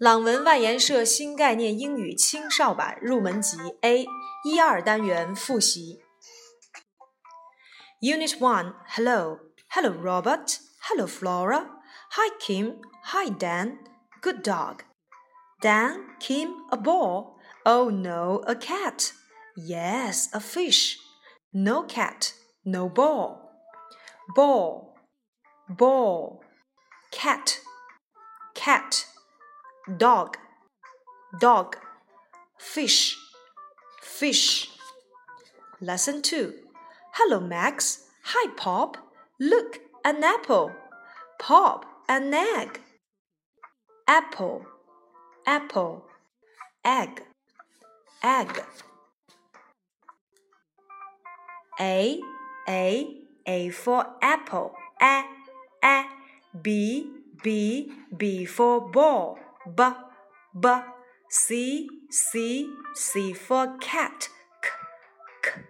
朗文外研社新概念英语青少版入门级 A 一二单元复习。Unit One Hello Hello Robert Hello Flora Hi Kim Hi Dan Good dog Dan Kim a ball Oh no a cat Yes a fish No cat No ball Ball Ball Cat Cat dog, dog, fish, fish. Lesson 2. Hello, Max. Hi, Pop. Look, an apple. Pop, an egg. Apple, apple, egg, egg. A, A, A for apple. A, A, B, B, B for ball b b c c c for cat. K k.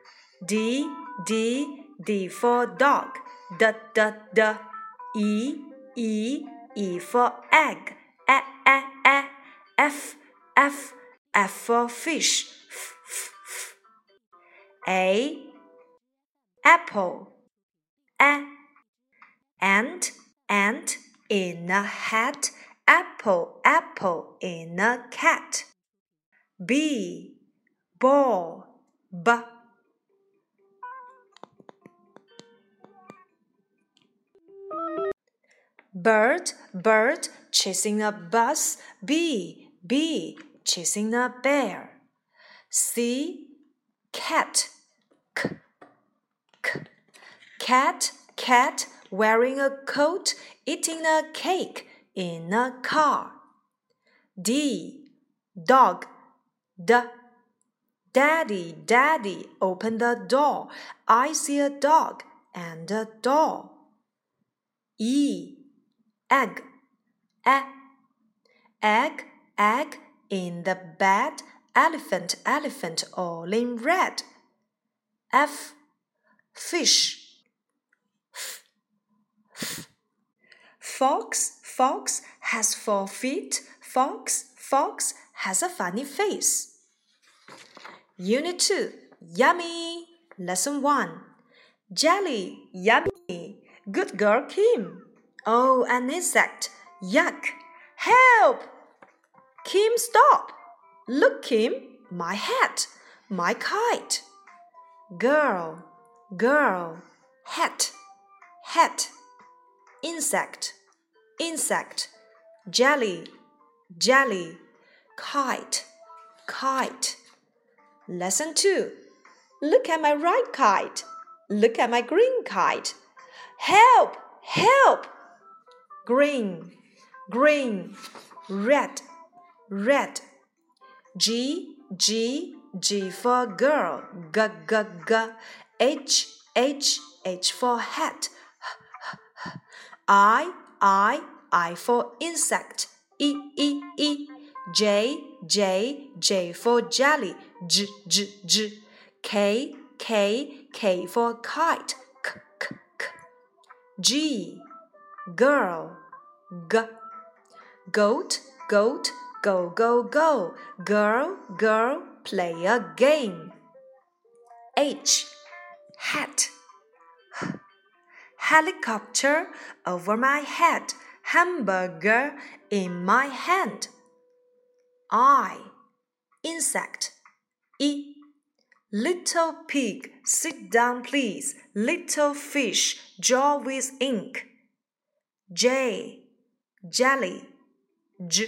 D d d for dog. D d d. E e e for egg. A a a f f f for fish. F f f. A apple. A ant ant in a hat apple, apple in a cat. B, ball, b. Bird, bird, chasing a bus. B, B, chasing a bear. C, cat, k, k. Cat, cat, wearing a coat, eating a cake in a car. D. Dog. D. Daddy, Daddy, open the door. I see a dog and a doll. E. Egg. E. Egg, egg in the bed. Elephant, elephant, all in red. F. Fish. F. F. Fox, fox has four feet. Fox, fox has a funny face. Unit 2 Yummy. Lesson 1 Jelly, yummy. Good girl, Kim. Oh, an insect. Yuck. Help! Kim, stop. Look, Kim, my hat, my kite. Girl, girl, hat, hat. Insect insect, jelly, jelly, kite, kite. Lesson 2. Look at my right kite. Look at my green kite. Help! Help! Green, green, red, red. G, G, G for girl. G, G, G. H, H, H for hat. I, I, I for insect. E, E, E. J, J, J for jelly. J, J, J. K, K, K for kite. K, K, K. G, girl. G. Goat, goat, go, go, go. Girl, girl, play a game. H, hat helicopter over my head, hamburger in my hand. I, insect. E, little pig, sit down please. Little fish, draw with ink. J, jelly. J,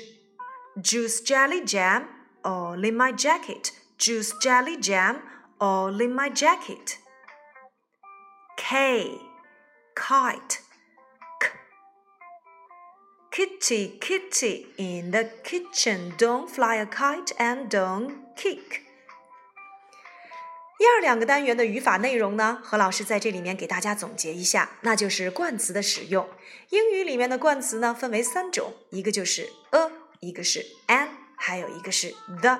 juice jelly jam, all in my jacket. Juice jelly jam, all in my jacket. K, kite. K. Kitty, kitty, in the kitchen, don't fly a kite and don't kick. 一二两个单元的语法内容呢，何老师在这里面给大家总结一下，那就是冠词的使用。英语里面的冠词呢，分为三种，一个就是 a，一个是 an，还有一个是 the。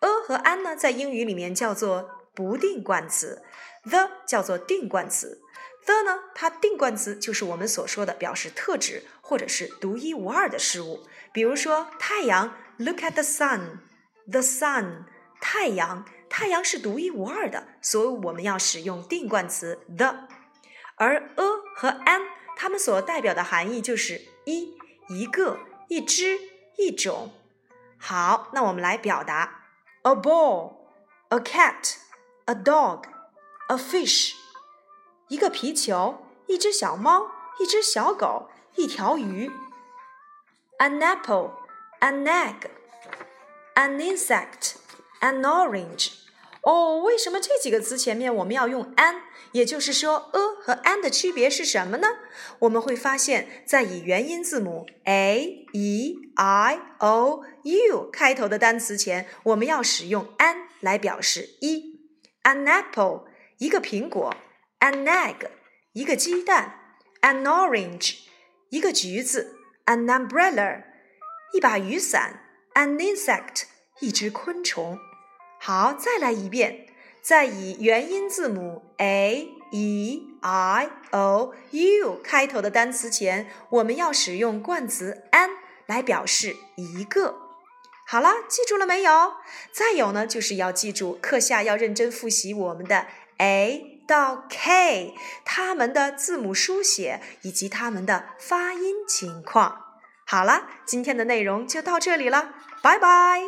a 和 an 呢，在英语里面叫做不定冠词，the 叫做定冠词。The 呢，它定冠词就是我们所说的表示特指或者是独一无二的事物。比如说太阳，Look at the sun，the sun，太阳，太阳是独一无二的，所以我们要使用定冠词 the。而 a 和 an，它们所代表的含义就是一、一个、一只、一种。好，那我们来表达：a ball，a cat，a dog，a fish。一个皮球，一只小猫，一只小狗，一条鱼。An apple, an egg, an insect, an orange。哦，为什么这几个词前面我们要用 an？也就是说，a 和 an 的区别是什么呢？我们会发现，在以元音字母 a、e、i、o、u 开头的单词前，我们要使用 an 来表示一。An apple，一个苹果。An egg，一个鸡蛋；an orange，一个橘子；an umbrella，一把雨伞；an insect，一只昆虫。好，再来一遍，在以元音字母 a、e、i、o、u 开头的单词前，我们要使用冠词 an 来表示一个。好了，记住了没有？再有呢，就是要记住课下要认真复习我们的 a。到 K，它们的字母书写以及它们的发音情况。好了，今天的内容就到这里了，拜拜。